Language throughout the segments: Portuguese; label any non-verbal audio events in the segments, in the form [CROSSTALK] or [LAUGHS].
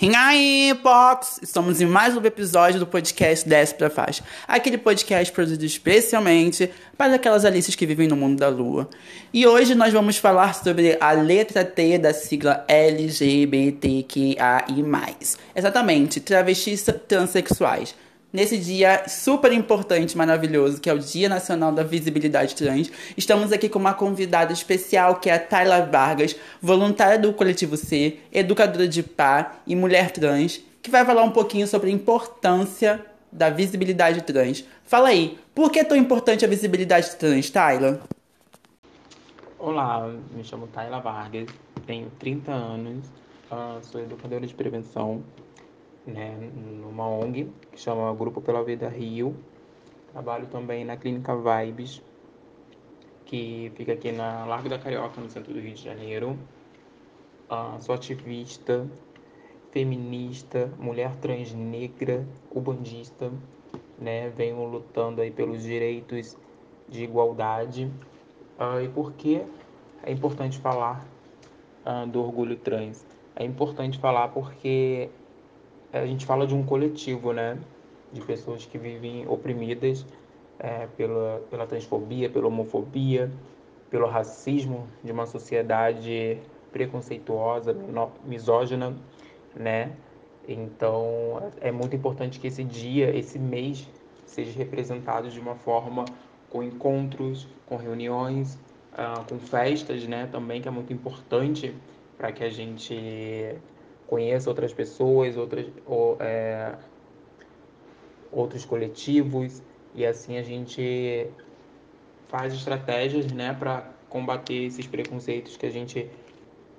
E aí, Pox! Estamos em mais um episódio do podcast Desce pra Faixa. Aquele podcast produzido especialmente para aquelas Alices que vivem no mundo da lua. E hoje nós vamos falar sobre a letra T da sigla LGBTQAI+. Exatamente, travestis transexuais Nesse dia super importante, maravilhoso, que é o Dia Nacional da Visibilidade Trans, estamos aqui com uma convidada especial que é a Tayla Vargas, voluntária do Coletivo C, educadora de par e mulher trans, que vai falar um pouquinho sobre a importância da visibilidade trans. Fala aí, por que é tão importante a visibilidade trans, Tayla? Olá, me chamo Tayla Vargas, tenho 30 anos, ah, sou educadora de prevenção né, numa ONG que chama Grupo pela Vida Rio. Trabalho também na Clínica Vibes, que fica aqui na Largo da Carioca, no centro do Rio de Janeiro. Uh, sou ativista, feminista, mulher trans negra, ubandista, né? Venho lutando aí pelos direitos de igualdade. Uh, e por que é importante falar uh, do orgulho trans? É importante falar porque a gente fala de um coletivo, né? De pessoas que vivem oprimidas é, pela, pela transfobia, pela homofobia, pelo racismo de uma sociedade preconceituosa, misógina, né? Então, é muito importante que esse dia, esse mês, seja representado de uma forma com encontros, com reuniões, uh, com festas, né? Também que é muito importante para que a gente conheça outras pessoas, outras, ou, é, outros coletivos, e assim a gente faz estratégias né, para combater esses preconceitos que a gente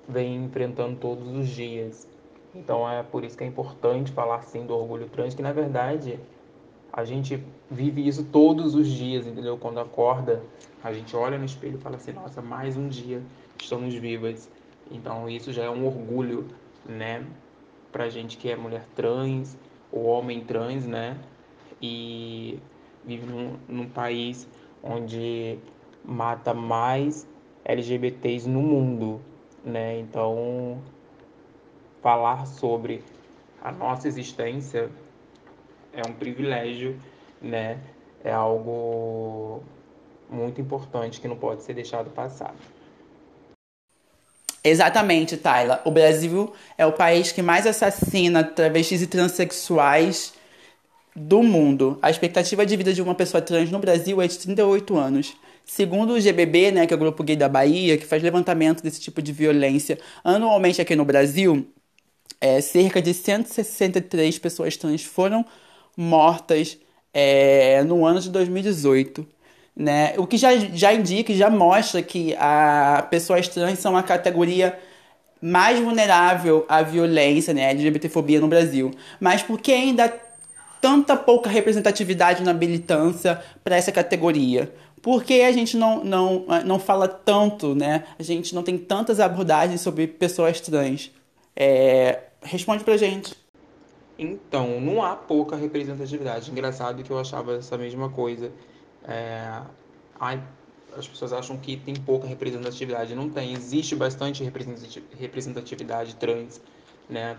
vem enfrentando todos os dias. Então é por isso que é importante falar sim do orgulho trans, que na verdade a gente vive isso todos os dias, entendeu? Quando acorda, a gente olha no espelho e fala assim: nossa, mais um dia estamos vivas. Então isso já é um orgulho né? Pra gente que é mulher trans, ou homem trans, né? E vive num, num país onde mata mais LGBTs no mundo, né? Então, falar sobre a nossa existência é um privilégio, né? É algo muito importante que não pode ser deixado passar. Exatamente, Tayla. O Brasil é o país que mais assassina travestis e transexuais do mundo. A expectativa de vida de uma pessoa trans no Brasil é de 38 anos. Segundo o GBB, né, que é o Grupo Gay da Bahia, que faz levantamento desse tipo de violência anualmente aqui no Brasil, é, cerca de 163 pessoas trans foram mortas é, no ano de 2018 né? O que já, já indica e já mostra que a pessoas trans são a categoria mais vulnerável à violência, né, LGBTfobia no Brasil. Mas por que ainda tanta pouca representatividade na militância para essa categoria? Por que a gente não, não, não fala tanto, né? A gente não tem tantas abordagens sobre pessoas trans? É, responde pra gente. Então, não há pouca representatividade. Engraçado que eu achava essa mesma coisa. É, as pessoas acham que tem pouca representatividade. Não tem. Existe bastante representatividade trans, né?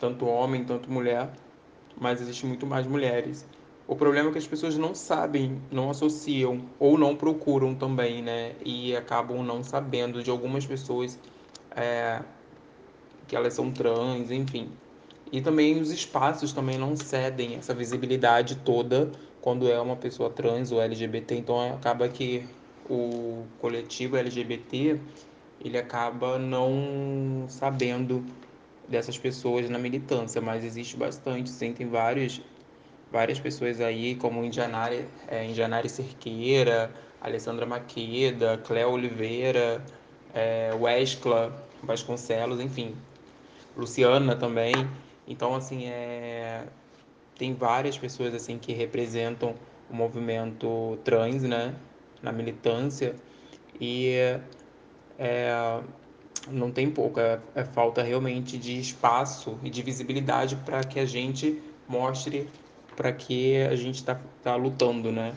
Tanto homem, tanto mulher, mas existe muito mais mulheres. O problema é que as pessoas não sabem, não associam ou não procuram também, né? E acabam não sabendo de algumas pessoas é, que elas são trans, enfim. E também os espaços também não cedem essa visibilidade toda quando é uma pessoa trans ou LGBT, então acaba que o coletivo LGBT ele acaba não sabendo dessas pessoas na militância, mas existe bastante, sim, tem vários, várias pessoas aí, como Indianari, é, Indianari Cerqueira, Alessandra Maqueda, Cléo Oliveira, é, Wescla Vasconcelos, enfim, Luciana também. Então, assim, é, tem várias pessoas assim que representam o movimento trans, né, na militância e é, não tem pouco, é, é, falta realmente de espaço e de visibilidade para que a gente mostre para que a gente está tá lutando, né?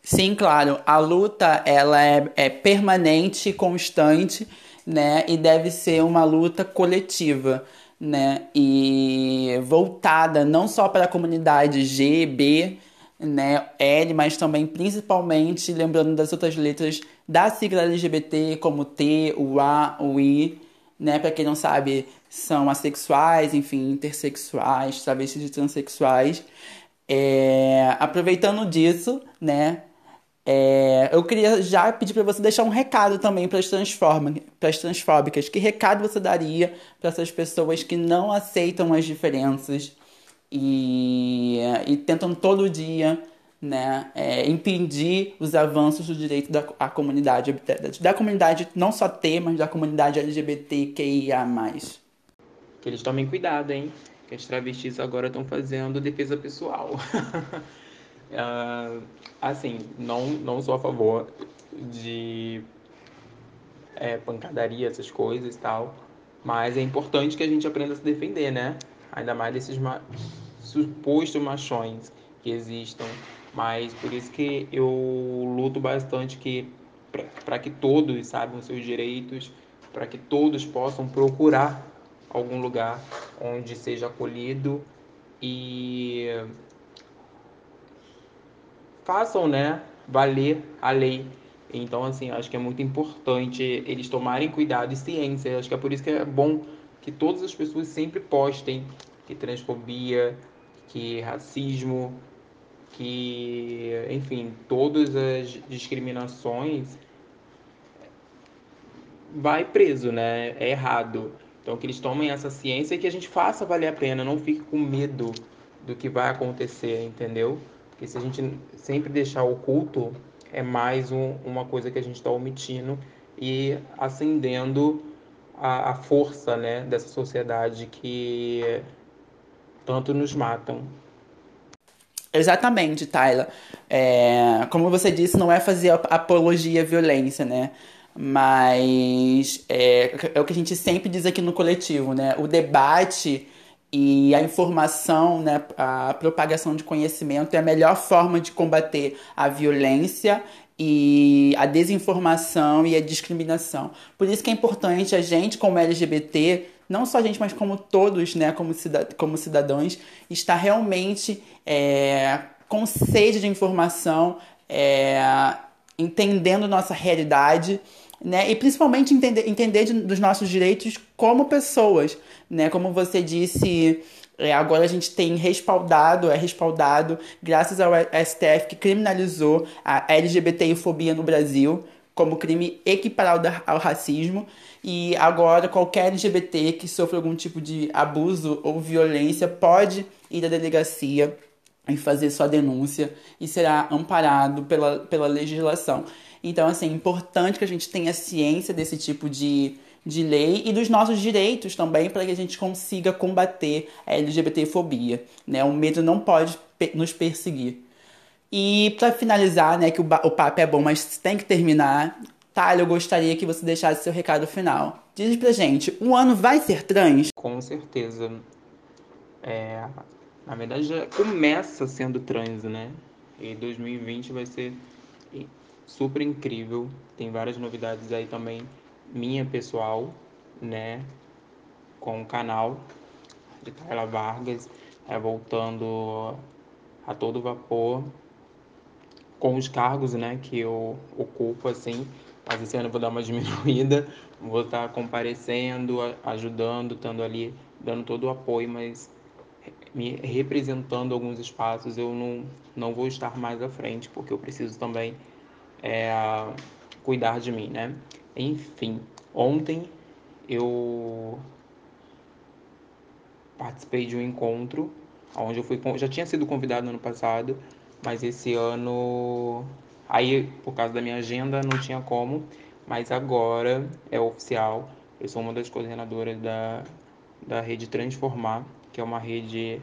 Sim, claro. A luta ela é, é permanente, constante, né? E deve ser uma luta coletiva, né? E voltada não só para a comunidade G, B, né, L, mas também principalmente lembrando das outras letras da sigla LGBT, como T, o A, o I, né? Para quem não sabe, são assexuais, enfim, intersexuais, travestis e transexuais. É, aproveitando disso, né? É, eu queria já pedir para você deixar um recado também para as transfóbicas. Que recado você daria para essas pessoas que não aceitam as diferenças e, e tentam todo dia né, é, impedir os avanços do direito da a comunidade, da, da comunidade não só T, mas da comunidade LGBTQIA+. Que eles tomem cuidado, hein? Que as travestis agora estão fazendo defesa pessoal. [LAUGHS] uh, assim, não, não sou a favor de é, pancadaria, essas coisas e tal, mas é importante que a gente aprenda a se defender, né? Ainda mais desses ma supostos machões que existam mas por isso que eu luto bastante que para que todos saibam seus direitos, para que todos possam procurar algum lugar onde seja acolhido e façam, né, valer a lei. Então, assim, acho que é muito importante eles tomarem cuidado e ciência. Acho que é por isso que é bom que todas as pessoas sempre postem que transfobia, que racismo, que, enfim, todas as discriminações vai preso, né? É errado. Então que eles tomem essa ciência e que a gente faça valer a pena, não fique com medo do que vai acontecer, entendeu? Porque se a gente sempre deixar oculto, é mais um, uma coisa que a gente está omitindo e acendendo a, a força né, dessa sociedade que tanto nos matam. Exatamente, Tyler. É, como você disse, não é fazer apologia à violência, né? Mas é, é o que a gente sempre diz aqui no coletivo, né? O debate e a informação, né, a propagação de conhecimento é a melhor forma de combater a violência e a desinformação e a discriminação. Por isso que é importante a gente, como LGBT, não só a gente, mas como todos, né, como, como cidadãos, estar realmente é, com sede de informação, é, entendendo nossa realidade, né, e principalmente entender, entender de, dos nossos direitos como pessoas, né, como você disse. É, agora a gente tem respaldado, é respaldado, graças ao STF que criminalizou a LGBTfobia no Brasil como crime equiparado ao racismo. E agora qualquer LGBT que sofra algum tipo de abuso ou violência pode ir à delegacia e fazer sua denúncia e será amparado pela, pela legislação. Então, assim, é importante que a gente tenha ciência desse tipo de, de lei e dos nossos direitos também para que a gente consiga combater a LGBTfobia. Né? O medo não pode nos perseguir. E para finalizar, né, que o, o papo é bom, mas tem que terminar, Thalia, eu gostaria que você deixasse seu recado final. Diz pra gente, o ano vai ser trans? Com certeza. É, na verdade, já começa sendo trans, né? E 2020 vai ser super incrível. Tem várias novidades aí também, minha pessoal, né? Com o canal de Carla Vargas, é, voltando a todo vapor com os cargos, né, que eu ocupo, assim, mas esse ano eu vou dar uma [LAUGHS] diminuída, vou estar comparecendo, ajudando, estando ali, dando todo o apoio, mas me representando alguns espaços, eu não, não vou estar mais à frente, porque eu preciso também é, cuidar de mim, né? Enfim, ontem eu participei de um encontro onde eu fui já tinha sido convidado no ano passado mas esse ano, aí por causa da minha agenda não tinha como, mas agora é oficial. Eu sou uma das coordenadoras da, da rede Transformar, que é uma rede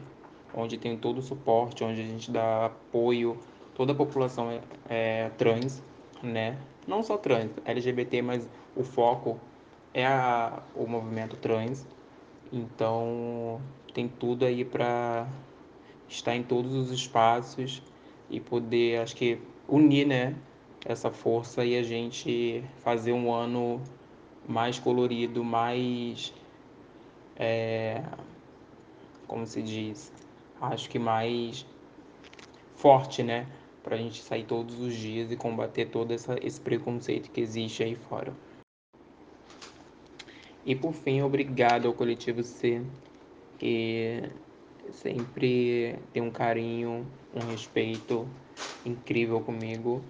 onde tem todo o suporte, onde a gente dá apoio, toda a população é, é trans, né? Não só trans, LGBT, mas o foco é a, o movimento trans. Então tem tudo aí para estar em todos os espaços e poder, acho que unir, né, essa força e a gente fazer um ano mais colorido, mais é, como se diz, acho que mais forte, né? Para a gente sair todos os dias e combater todo essa, esse preconceito que existe aí fora. E por fim, obrigado ao Coletivo C, que sempre tem um carinho, um respeito incrível comigo.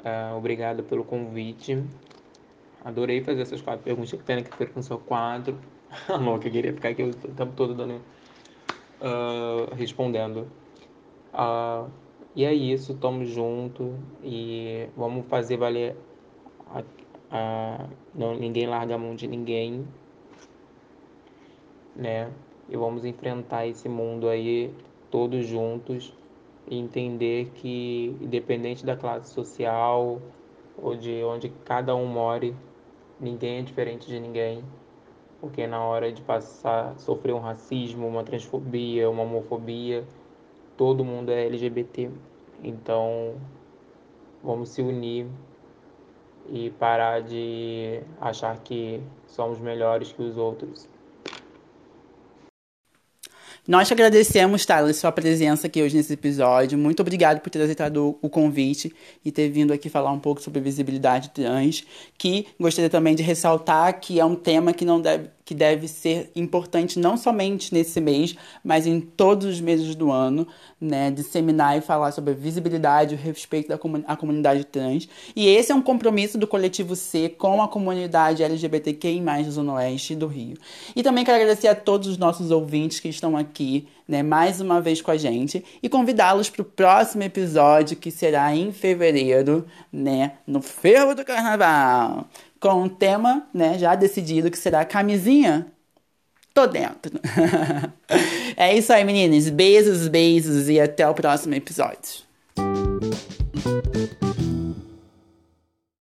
Uh, obrigado pelo convite. Adorei fazer essas quatro perguntas. Que pena que foi só quatro. [LAUGHS] A louca, queria ficar aqui o tempo todo dando, uh, respondendo. Uh, e é isso, tamo junto e vamos fazer valer a, a, não, ninguém larga a mão de ninguém, né? E vamos enfrentar esse mundo aí todos juntos e entender que independente da classe social ou de onde cada um more, ninguém é diferente de ninguém porque na hora de passar, sofrer um racismo, uma transfobia, uma homofobia, todo mundo é LGBT. Então, vamos se unir e parar de achar que somos melhores que os outros. Nós agradecemos, Tyler, sua presença aqui hoje nesse episódio. Muito obrigado por ter aceitado o convite e ter vindo aqui falar um pouco sobre visibilidade trans. Que gostaria também de ressaltar que é um tema que não deve que deve ser importante não somente nesse mês, mas em todos os meses do ano, né, disseminar e falar sobre a visibilidade o respeito da comun à comunidade trans. E esse é um compromisso do Coletivo C com a comunidade LGBTQI+, da Zona Oeste do Rio. E também quero agradecer a todos os nossos ouvintes que estão aqui, né, mais uma vez com a gente e convidá-los para o próximo episódio, que será em fevereiro, né, no Ferro do Carnaval com um tema, né, já decidido que será camisinha. Tô dentro. [LAUGHS] é isso aí, meninas. Beijos, beijos e até o próximo episódio.